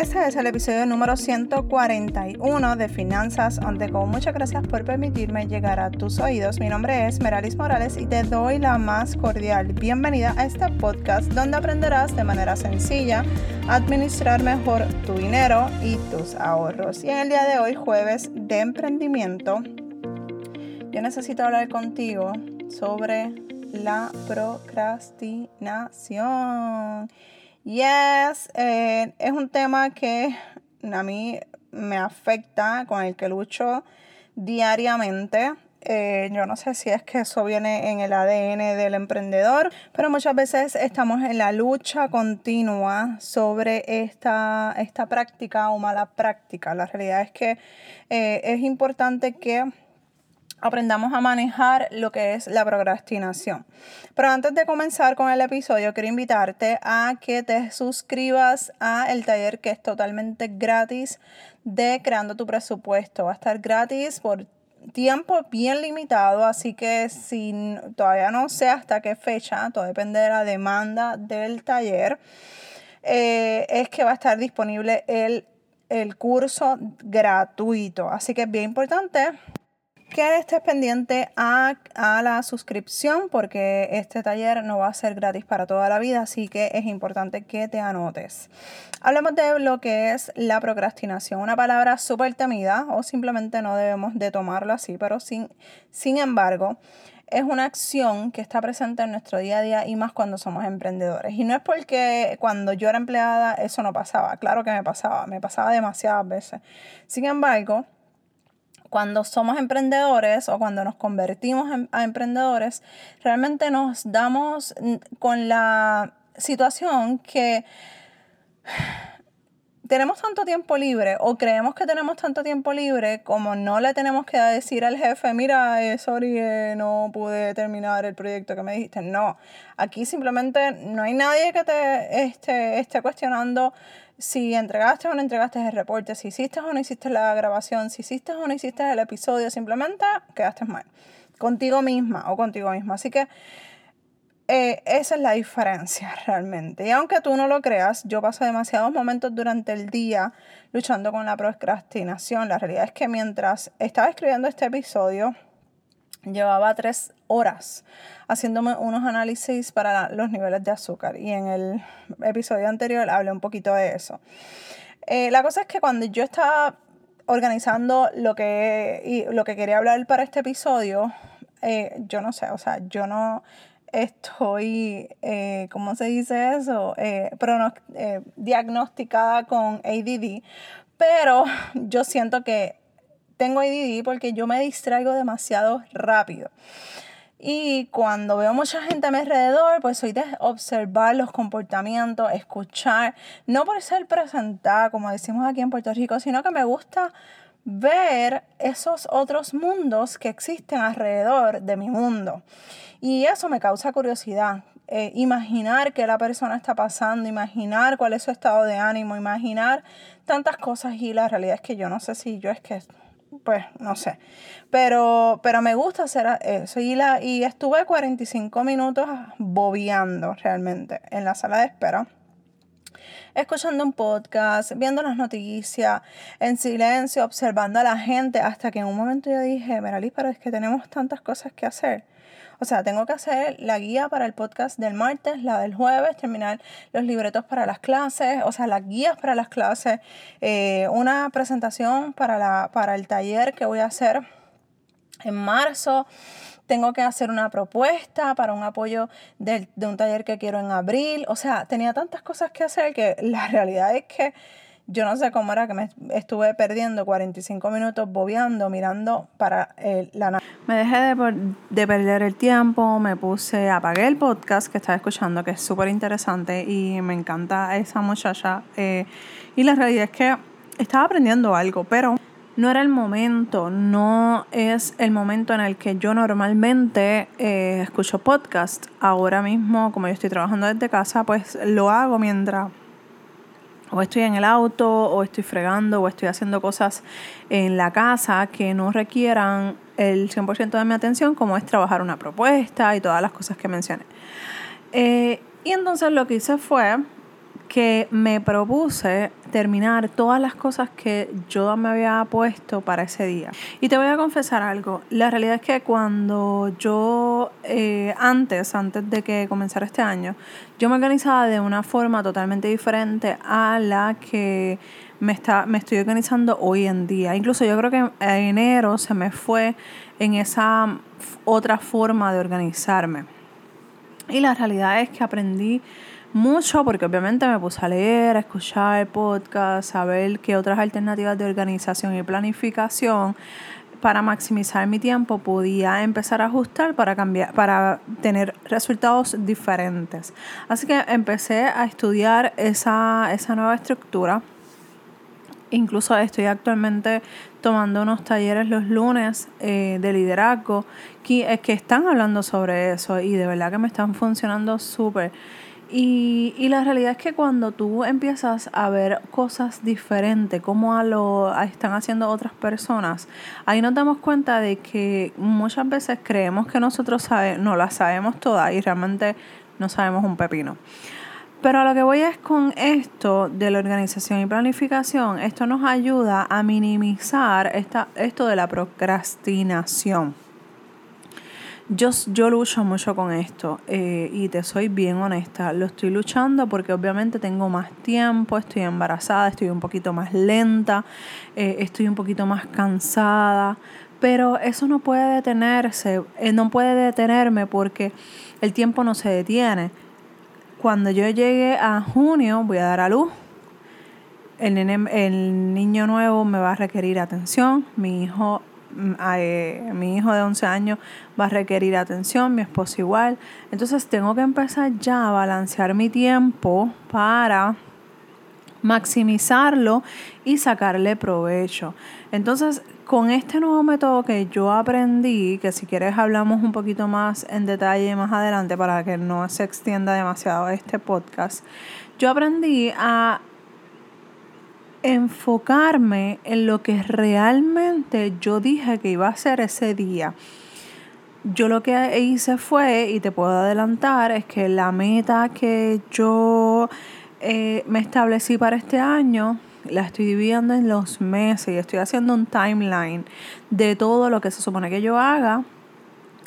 Este es el episodio número 141 de Finanzas on the Go. Muchas gracias por permitirme llegar a tus oídos. Mi nombre es Meralis Morales y te doy la más cordial bienvenida a este podcast donde aprenderás de manera sencilla a administrar mejor tu dinero y tus ahorros. Y en el día de hoy, jueves de emprendimiento, yo necesito hablar contigo sobre la procrastinación. Yes, eh, es un tema que a mí me afecta, con el que lucho diariamente. Eh, yo no sé si es que eso viene en el ADN del emprendedor, pero muchas veces estamos en la lucha continua sobre esta, esta práctica o mala práctica. La realidad es que eh, es importante que aprendamos a manejar lo que es la procrastinación. Pero antes de comenzar con el episodio, quiero invitarte a que te suscribas a el taller que es totalmente gratis de Creando tu presupuesto. Va a estar gratis por tiempo bien limitado, así que si todavía no sé hasta qué fecha, todo depende de la demanda del taller, eh, es que va a estar disponible el, el curso gratuito. Así que es bien importante que estés pendiente a, la suscripción porque este taller no va a ser gratis para toda la vida, así que es importante que te anotes. Hablemos de lo que es la procrastinación, una palabra súper temida o simplemente no debemos de tomarlo así, pero sin, sin embargo es una acción que está presente en nuestro día a día y más cuando somos emprendedores. Y no es porque cuando yo era empleada eso no pasaba, claro que me pasaba, me pasaba demasiadas veces. Sin embargo, cuando somos emprendedores o cuando nos convertimos a emprendedores, realmente nos damos con la situación que tenemos tanto tiempo libre o creemos que tenemos tanto tiempo libre como no le tenemos que decir al jefe, mira, sorry, eh, no pude terminar el proyecto que me dijiste. No, aquí simplemente no hay nadie que te este, esté cuestionando si entregaste o no entregaste el reporte, si hiciste o no hiciste la grabación, si hiciste o no hiciste el episodio, simplemente quedaste mal contigo misma o contigo mismo. Así que eh, esa es la diferencia realmente. Y aunque tú no lo creas, yo paso demasiados momentos durante el día luchando con la procrastinación. La realidad es que mientras estaba escribiendo este episodio, llevaba tres horas haciéndome unos análisis para los niveles de azúcar y en el episodio anterior hablé un poquito de eso. Eh, la cosa es que cuando yo estaba organizando lo que, y lo que quería hablar para este episodio, eh, yo no sé, o sea, yo no estoy, eh, ¿cómo se dice eso? diagnosticada con ADD, pero yo siento que tengo ADD porque yo me distraigo demasiado rápido. Y cuando veo mucha gente a mi alrededor, pues soy de observar los comportamientos, escuchar, no por ser presentada, como decimos aquí en Puerto Rico, sino que me gusta ver esos otros mundos que existen alrededor de mi mundo. Y eso me causa curiosidad. Eh, imaginar qué la persona está pasando, imaginar cuál es su estado de ánimo, imaginar tantas cosas y la realidad es que yo no sé si yo es que pues no sé. Pero, pero me gusta hacer eso. Y, la, y estuve 45 minutos bobeando realmente en la sala de espera. Escuchando un podcast, viendo las noticias, en silencio, observando a la gente, hasta que en un momento yo dije, Meralis, pero es que tenemos tantas cosas que hacer. O sea, tengo que hacer la guía para el podcast del martes, la del jueves, terminar los libretos para las clases, o sea, las guías para las clases, eh, una presentación para, la, para el taller que voy a hacer en marzo tengo que hacer una propuesta para un apoyo de, de, un taller que quiero en abril. O sea, tenía tantas cosas que hacer que la realidad es que yo no sé cómo era que me estuve perdiendo 45 minutos bobeando, mirando para la nave. Me dejé de, perder el tiempo, me puse, apagué el podcast que estaba escuchando, que es súper interesante y me encanta esa muchacha. Eh, y la realidad es que estaba aprendiendo algo, pero no era el momento, no es el momento en el que yo normalmente eh, escucho podcast. Ahora mismo, como yo estoy trabajando desde casa, pues lo hago mientras o estoy en el auto, o estoy fregando, o estoy haciendo cosas en la casa que no requieran el 100% de mi atención, como es trabajar una propuesta y todas las cosas que mencioné. Eh, y entonces lo que hice fue que me propuse terminar todas las cosas que yo me había puesto para ese día. Y te voy a confesar algo, la realidad es que cuando yo, eh, antes, antes de que comenzara este año, yo me organizaba de una forma totalmente diferente a la que me, está, me estoy organizando hoy en día. Incluso yo creo que en enero se me fue en esa otra forma de organizarme. Y la realidad es que aprendí mucho porque obviamente me puse a leer, a escuchar podcasts, a ver qué otras alternativas de organización y planificación para maximizar mi tiempo podía empezar a ajustar para cambiar para tener resultados diferentes. Así que empecé a estudiar esa, esa nueva estructura. Incluso estoy actualmente tomando unos talleres los lunes eh, de liderazgo que, que están hablando sobre eso y de verdad que me están funcionando súper. Y, y, la realidad es que cuando tú empiezas a ver cosas diferentes, como a lo están haciendo otras personas, ahí nos damos cuenta de que muchas veces creemos que nosotros sabe, no las sabemos todas y realmente no sabemos un pepino. Pero a lo que voy es con esto de la organización y planificación, esto nos ayuda a minimizar esta, esto de la procrastinación. Yo, yo lucho mucho con esto eh, y te soy bien honesta. Lo estoy luchando porque obviamente tengo más tiempo, estoy embarazada, estoy un poquito más lenta, eh, estoy un poquito más cansada, pero eso no puede detenerse, eh, no puede detenerme porque el tiempo no se detiene. Cuando yo llegue a junio voy a dar a luz. El, el niño nuevo me va a requerir atención, mi hijo Mm, eh, mi hijo de 11 años va a requerir atención, mi esposo igual. Entonces tengo que empezar ya a balancear mi tiempo para maximizarlo y sacarle provecho. Entonces, con este nuevo método que yo aprendí, que si quieres hablamos un poquito más en detalle más adelante para que no se extienda demasiado este podcast, yo aprendí a enfocarme en lo que realmente yo dije que iba a hacer ese día. Yo lo que hice fue, y te puedo adelantar, es que la meta que yo eh, me establecí para este año, la estoy dividiendo en los meses y estoy haciendo un timeline de todo lo que se supone que yo haga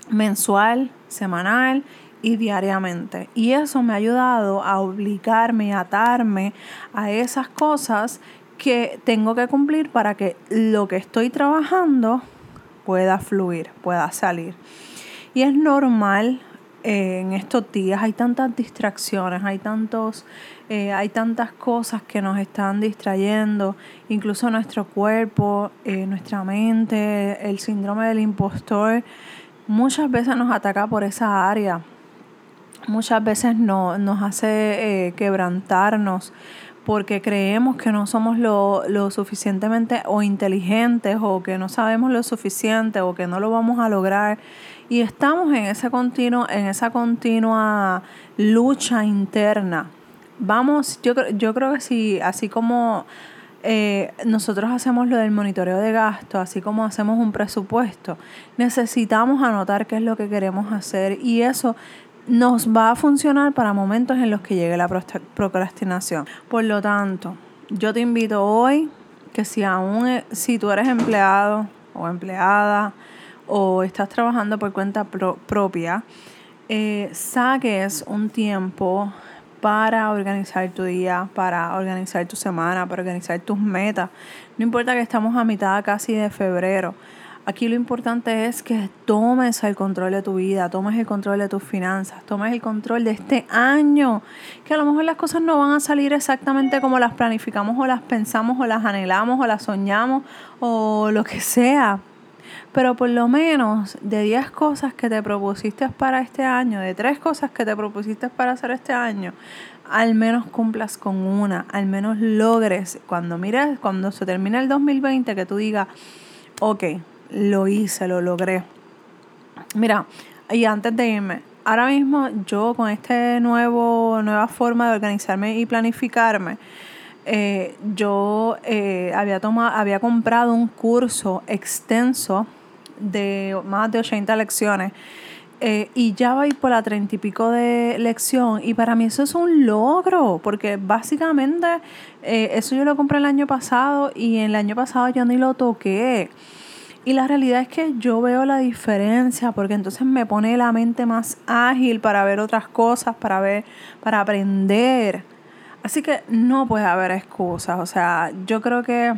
mensual, semanal y diariamente. Y eso me ha ayudado a obligarme, a atarme a esas cosas que tengo que cumplir para que lo que estoy trabajando pueda fluir, pueda salir. Y es normal eh, en estos días, hay tantas distracciones, hay, tantos, eh, hay tantas cosas que nos están distrayendo, incluso nuestro cuerpo, eh, nuestra mente, el síndrome del impostor, muchas veces nos ataca por esa área. Muchas veces no, nos hace quebrantarnos porque creemos que no somos lo, lo, suficientemente o inteligentes o que no sabemos lo suficiente o que no lo vamos a lograr y estamos en ese continuo en esa continua lucha interna vamos yo yo creo que si así como eh, nosotros hacemos lo del monitoreo de gasto, así como hacemos un presupuesto, necesitamos anotar qué es lo que queremos hacer y eso nos va a funcionar para momentos en los que llegue la procrastinación. Por lo tanto, yo te invito hoy que si aún e, si tú eres empleado o empleada o estás trabajando por cuenta propia, eh, saques un tiempo para organizar tu día, para organizar tu semana, para organizar tus metas. No importa que estamos a mitad casi de febrero. Aquí lo importante es que tomes el control de tu vida, tomes el control de tus finanzas, tomes el control de este año, que a lo mejor las cosas no van a salir exactamente como las planificamos o las pensamos o las anhelamos o las soñamos o lo que sea. Pero por lo menos de 10 cosas que te propusiste para este año, de 3 cosas que te propusiste para hacer este año, al menos cumplas con una, al menos logres, cuando mires, cuando se termine el 2020, que tú digas, ok, lo hice, lo logré. Mira, y antes de irme, ahora mismo yo con esta nueva forma de organizarme y planificarme, eh, yo eh, había, tomado, había comprado un curso extenso de más de 80 lecciones eh, y ya ir por la treinta y pico de lección. Y para mí eso es un logro, porque básicamente eso yo lo compré el año pasado y el año pasado yo ni lo toqué. Y la realidad es que yo veo la diferencia porque entonces me pone la mente más ágil para ver otras cosas, para ver, para aprender. Así que no puede haber excusas. O sea, yo creo que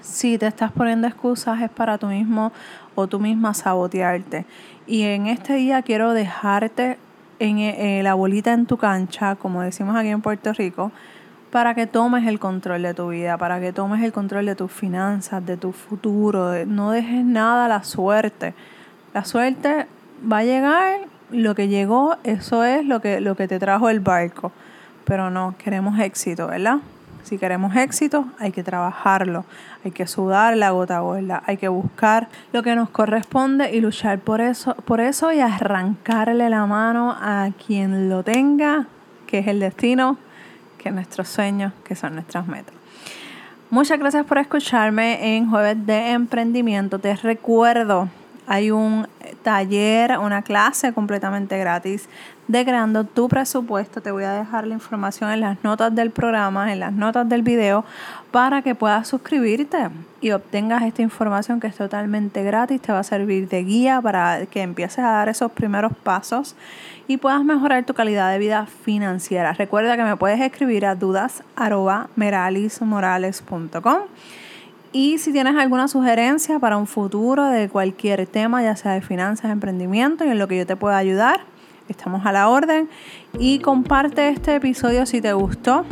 si te estás poniendo excusas es para tú mismo o tú misma sabotearte. Y en este día quiero dejarte en, eh, la bolita en tu cancha, como decimos aquí en Puerto Rico, para que tomes el control de tu vida, para que tomes el control de tus finanzas, de tu futuro. no dejes nada a la suerte. La suerte va a llegar, lo que llegó, eso es lo que, lo que te trajo el barco. Pero no, queremos éxito, ¿verdad? Si queremos éxito, hay que trabajarlo, hay que sudar la gota gorda, hay que buscar lo que nos corresponde y luchar por eso, por eso y arrancarle la mano a quien lo tenga, que es el destino, que es nuestros sueños, que son nuestras metas. Muchas gracias por escucharme en Jueves de Emprendimiento. Te recuerdo, hay un taller, una clase completamente gratis de creando tu presupuesto. Te voy a dejar la información en las notas del programa, en las notas del video, para que puedas suscribirte y obtengas esta información que es totalmente gratis. Te va a servir de guía para que empieces a dar esos primeros pasos y puedas mejorar tu calidad de vida financiera. Recuerda que me puedes escribir a dudas.meralismorales.com. Y si tienes alguna sugerencia para un futuro de cualquier tema, ya sea de finanzas, emprendimiento y en lo que yo te pueda ayudar, estamos a la orden. Y comparte este episodio si te gustó.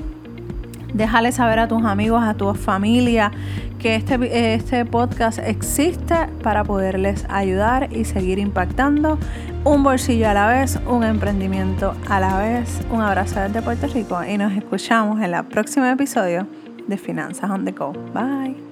Déjale saber a tus amigos, a tu familia, que este, este podcast existe para poderles ayudar y seguir impactando un bolsillo a la vez, un emprendimiento a la vez. Un abrazo desde Puerto Rico y nos escuchamos en el próximo episodio de Finanzas on the Go. Bye.